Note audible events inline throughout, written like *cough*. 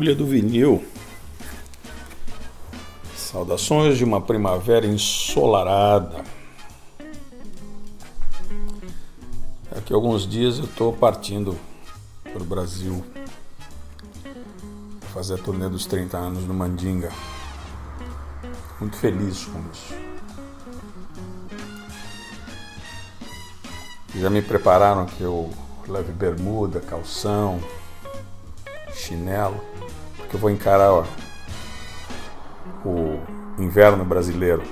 Agulha do vinil. Saudações de uma primavera ensolarada. Daqui a alguns dias eu estou partindo para o Brasil fazer a turnê dos 30 anos no Mandinga. Muito feliz com isso. Já me prepararam que eu leve bermuda, calção, chinelo, porque eu vou encarar ó, o inverno brasileiro.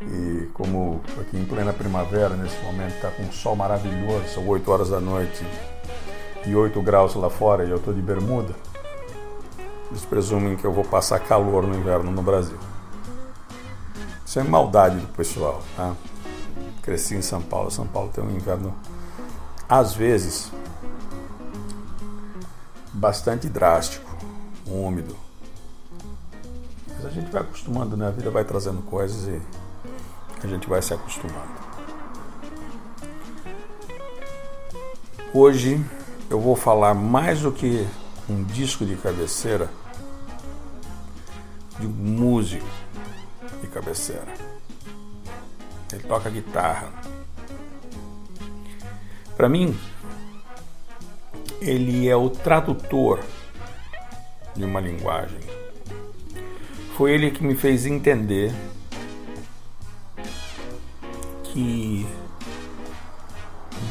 E como aqui em plena primavera, nesse momento, está com um sol maravilhoso, são 8 horas da noite e 8 graus lá fora e eu estou de bermuda, eles presumem que eu vou passar calor no inverno no Brasil. Isso é maldade do pessoal, tá? Cresci em São Paulo, São Paulo tem um inverno, às vezes, bastante drástico, úmido. Mas a gente vai acostumando, né? A vida vai trazendo coisas e a gente vai se acostumando. Hoje eu vou falar mais do que um disco de cabeceira de um músico de cabeceira. Ele toca guitarra. Para mim, ele é o tradutor de uma linguagem. Foi ele que me fez entender que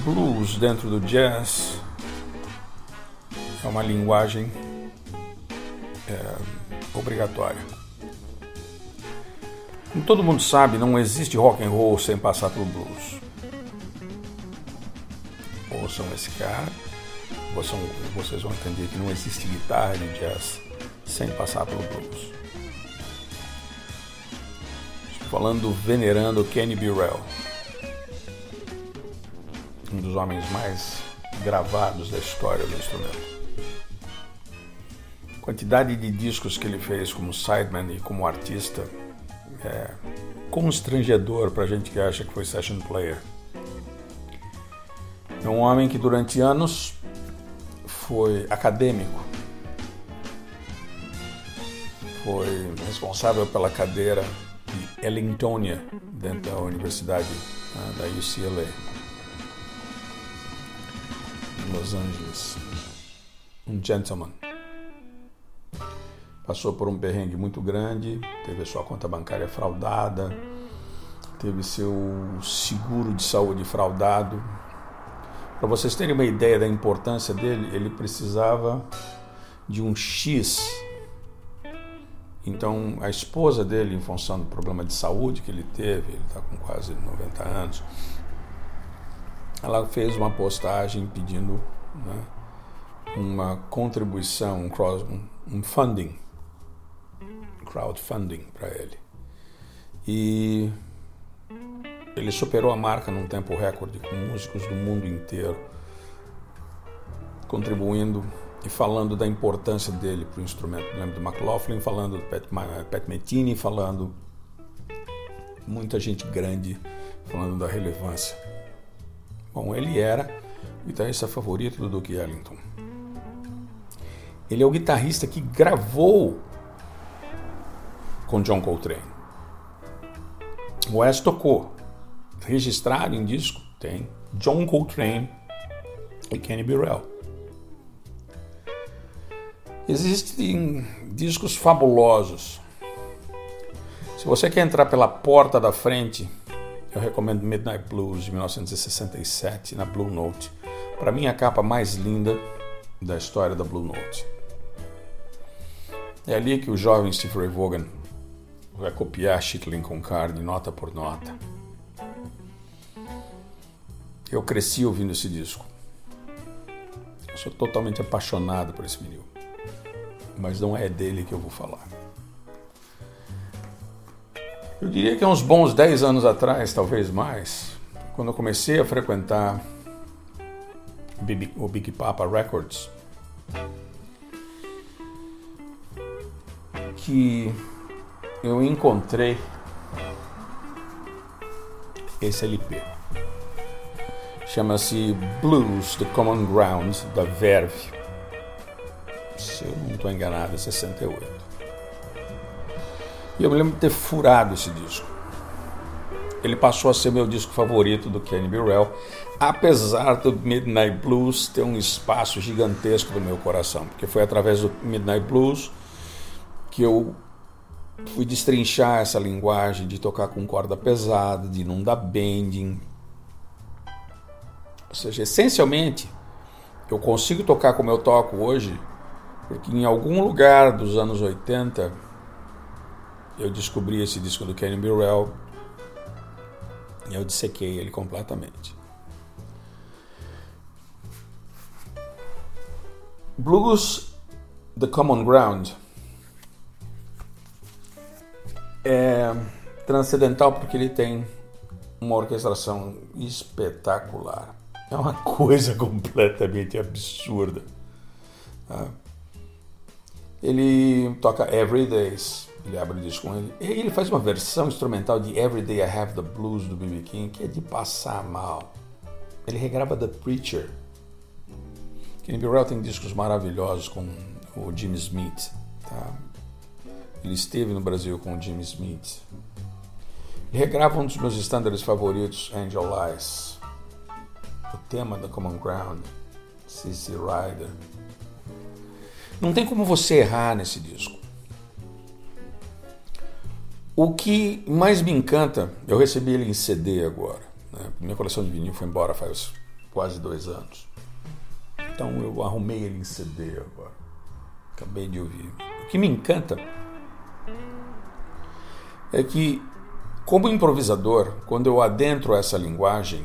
blues dentro do jazz é uma linguagem é, obrigatória. Como todo mundo sabe, não existe rock and roll sem passar pelo blues. Ouçam esse cara vocês vão entender que não existe guitarra de jazz sem passar pelo blues. Estou falando venerando Kenny Burrell, um dos homens mais gravados da história do instrumento. A quantidade de discos que ele fez como sideman e como artista é constrangedor para a gente que acha que foi session player. É um homem que durante anos foi acadêmico, foi responsável pela cadeira de Ellingtonia dentro da Universidade né, da UCLA em Los Angeles. Um gentleman. Passou por um perrengue muito grande, teve sua conta bancária fraudada, teve seu seguro de saúde fraudado, para vocês terem uma ideia da importância dele, ele precisava de um X. Então, a esposa dele, em função do problema de saúde que ele teve, ele está com quase 90 anos, ela fez uma postagem pedindo né, uma contribuição, um, um funding, crowdfunding para ele. E ele superou a marca num tempo recorde com músicos do mundo inteiro, contribuindo e falando da importância dele para o instrumento. lembro do McLaughlin falando, do Pat, Pat Metini falando, muita gente grande falando da relevância. Bom, ele era o guitarrista favorito do Duke Ellington. Ele é o guitarrista que gravou com John Coltrane. O Wes tocou, registrado em disco tem John Coltrane e Kenny Burrell. Existem discos fabulosos. Se você quer entrar pela porta da frente, eu recomendo Midnight Blues de 1967 na Blue Note. Para mim, a capa mais linda da história da Blue Note. É ali que o jovem Steve Ray Vaughan vai copiar Shit Lincoln Card nota por nota. Eu cresci ouvindo esse disco. Eu sou totalmente apaixonado por esse vinil. Mas não é dele que eu vou falar. Eu diria que há uns bons 10 anos atrás, talvez mais, quando eu comecei a frequentar o Big Papa Records, que eu encontrei esse LP. Chama-se Blues The Common Ground da Verve. Se eu não estou enganado, é 68. E eu me lembro de ter furado esse disco. Ele passou a ser meu disco favorito do Kenny Burrell, apesar do Midnight Blues ter um espaço gigantesco no meu coração, porque foi através do Midnight Blues que eu fui destrinchar essa linguagem de tocar com corda pesada, de não dar bending. Ou seja, essencialmente, eu consigo tocar como eu toco hoje, porque em algum lugar dos anos 80 eu descobri esse disco do Kenny Burrell e eu dissequei ele completamente. Blues The Common Ground é transcendental porque ele tem uma orquestração espetacular. É uma coisa *laughs* completamente absurda. Tá? Ele toca Every Days, ele abre o disco com ele. E ele faz uma versão instrumental de Every Day I Have the Blues do B.B. King, que é de passar mal. Ele regrava The Preacher. Kenny Burrell tem discos maravilhosos com o Jimmy Smith. Tá? Ele esteve no Brasil com o Jimmy Smith. Ele regrava um dos meus estándares favoritos, Angel Eyes. O tema da Common Ground, C.C. Rider. Não tem como você errar nesse disco. O que mais me encanta, eu recebi ele em CD agora. Né? Minha coleção de vinil foi embora faz quase dois anos. Então eu arrumei ele em CD agora. Acabei de ouvir. O que me encanta é que, como improvisador, quando eu adentro essa linguagem,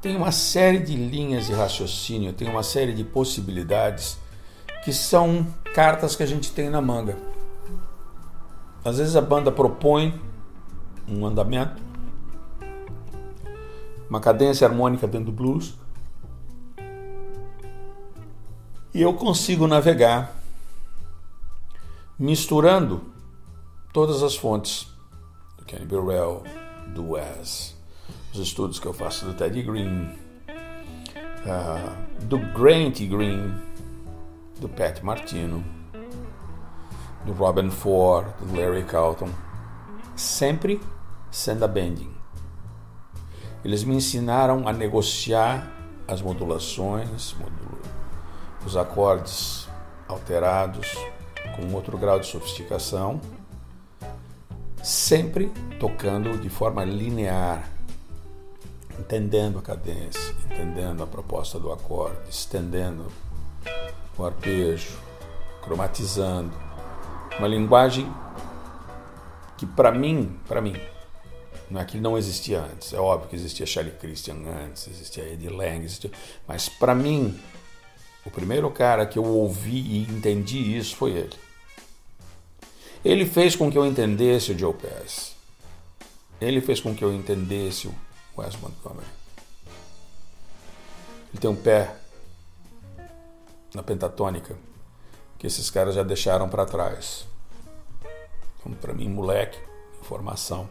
tem uma série de linhas de raciocínio, tem uma série de possibilidades que são cartas que a gente tem na manga. Às vezes a banda propõe um andamento, uma cadência harmônica dentro do blues, e eu consigo navegar misturando todas as fontes do Kenny Burrell, do Wes, os estudos que eu faço do Teddy Green, uh, do Grant Green, do Pat Martino, do Robin Ford, do Larry Carlton, sempre sendo a bending. Eles me ensinaram a negociar as modulações, os acordes alterados com outro grau de sofisticação, sempre tocando de forma linear, entendendo a cadência, entendendo a proposta do acorde, estendendo o arpejo, cromatizando. Uma linguagem que para mim, para mim, não é que não existia antes. É óbvio que existia Charlie Christian antes, existia Eddie Lang, existia, mas para mim, o primeiro cara que eu ouvi e entendi isso foi ele. Ele fez com que eu entendesse o Joe Pass. Ele fez com que eu entendesse o Wes Montgomery. Ele tem um pé na pentatônica que esses caras já deixaram para trás. Então, para mim, moleque, informação.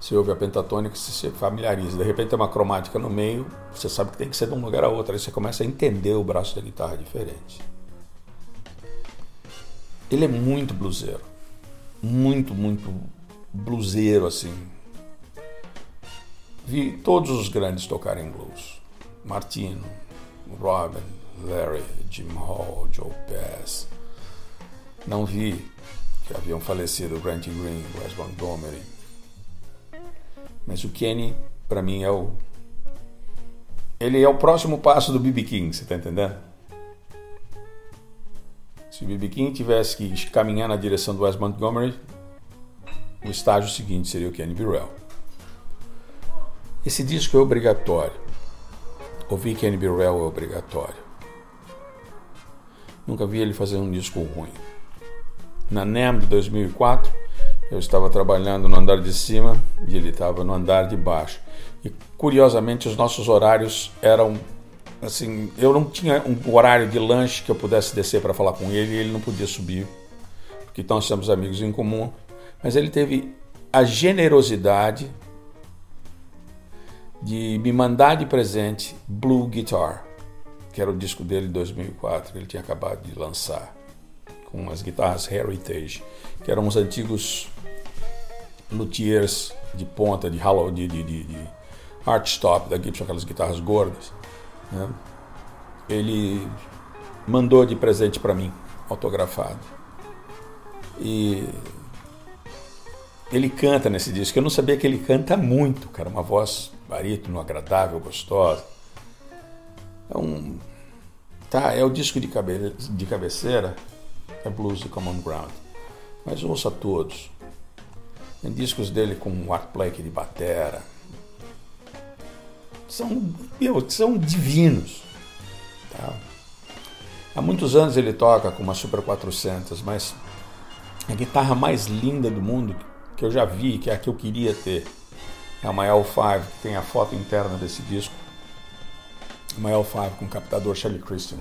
Você ouve a pentatônica, você se familiariza. De repente tem uma cromática no meio, você sabe que tem que ser de um lugar a outro. Aí você começa a entender o braço da guitarra diferente. Ele é muito bluseiro. Muito, muito bluseiro, assim. Vi todos os grandes tocarem blues. Martino, Robin, Larry, Jim Hall, Joe Pass. Não vi que haviam falecido Grant Green, Wes Montgomery. Mas o Kenny, para mim, é o. Ele é o próximo passo do B.B. King, você tá entendendo? Se B.B. King tivesse que caminhar na direção do Wes Montgomery, o estágio seguinte seria o Kenny Burrell. Esse disco é obrigatório. Ouvir Kenny Burrell é obrigatório. Nunca vi ele fazer um disco ruim. Na NEM de 2004, eu estava trabalhando no andar de cima e ele estava no andar de baixo. E curiosamente os nossos horários eram assim, eu não tinha um horário de lanche que eu pudesse descer para falar com ele e ele não podia subir, porque nós temos amigos em comum. Mas ele teve a generosidade de me mandar de presente Blue Guitar, que era o disco dele de 2004, que ele tinha acabado de lançar, com as guitarras Heritage, que eram os antigos luthiers de ponta, de hollow, de, de, de, de da Gibson, aquelas guitarras gordas. Né? Ele mandou de presente para mim, autografado. E ele canta nesse disco. Eu não sabia que ele canta muito, cara, uma voz barítono, agradável, gostosa. É um tá, é o disco de, cabe, de cabeceira, é Blues de Common Ground. Mas ouça todos. Tem discos dele com um artplay de batera, são, meu, são divinos. Tá? Há muitos anos ele toca com uma Super 400, mas a guitarra mais linda do mundo que eu já vi, que é a que eu queria ter, é uma L5, que tem a foto interna desse disco. Uma L5 com captador Shelly Christian.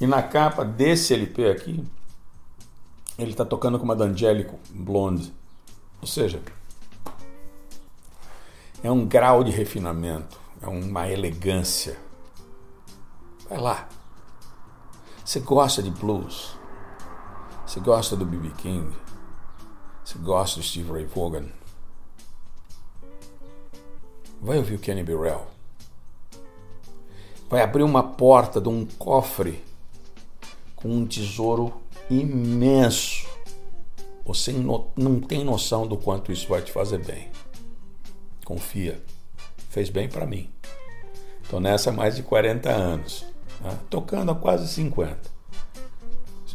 E na capa desse LP aqui, ele está tocando com uma D'Angelico Blonde. Ou seja, é um grau de refinamento, é uma elegância. Vai lá. Você gosta de blues? Você gosta do B.B. King? Você gosta do Steve Ray Vaughan? Vai ouvir o Kenny Burrell. Vai abrir uma porta de um cofre com um tesouro imenso. Você não tem noção do quanto isso vai te fazer bem confia. Fez bem para mim. Estou nessa há mais de 40 anos. Né? Tocando há quase 50.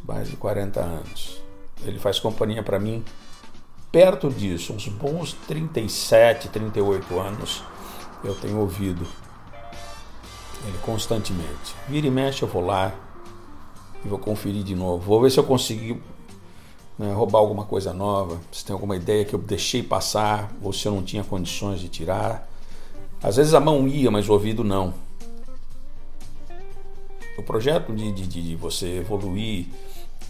Mais de 40 anos. Ele faz companhia para mim perto disso, uns bons 37, 38 anos, eu tenho ouvido ele constantemente. Vira e mexe, eu vou lá e vou conferir de novo. Vou ver se eu consigo né, roubar alguma coisa nova, se tem alguma ideia que eu deixei passar ou se eu não tinha condições de tirar. Às vezes a mão ia, mas o ouvido não. O projeto de, de, de você evoluir,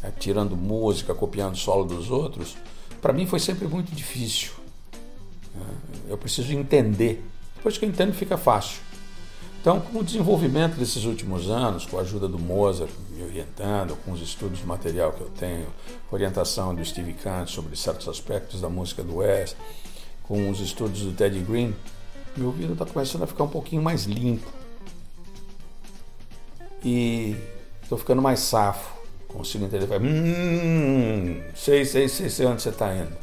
é, tirando música, copiando solo dos outros, para mim foi sempre muito difícil. É, eu preciso entender. Depois que eu entendo, fica fácil. Então, com o desenvolvimento desses últimos anos, com a ajuda do Mozart me orientando, com os estudos de material que eu tenho, orientação do Steve Kant sobre certos aspectos da música do West, com os estudos do Teddy Green, meu ouvido está começando a ficar um pouquinho mais limpo. E estou ficando mais safo. Consigo entender. Hum, sei, sei, sei, sei onde você está indo.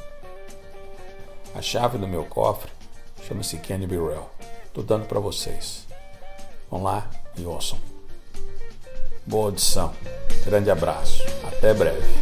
A chave do meu cofre chama-se Kenny Burrell. Estou dando para vocês. Vão lá e ouçam. Boa audição. Grande abraço. Até breve.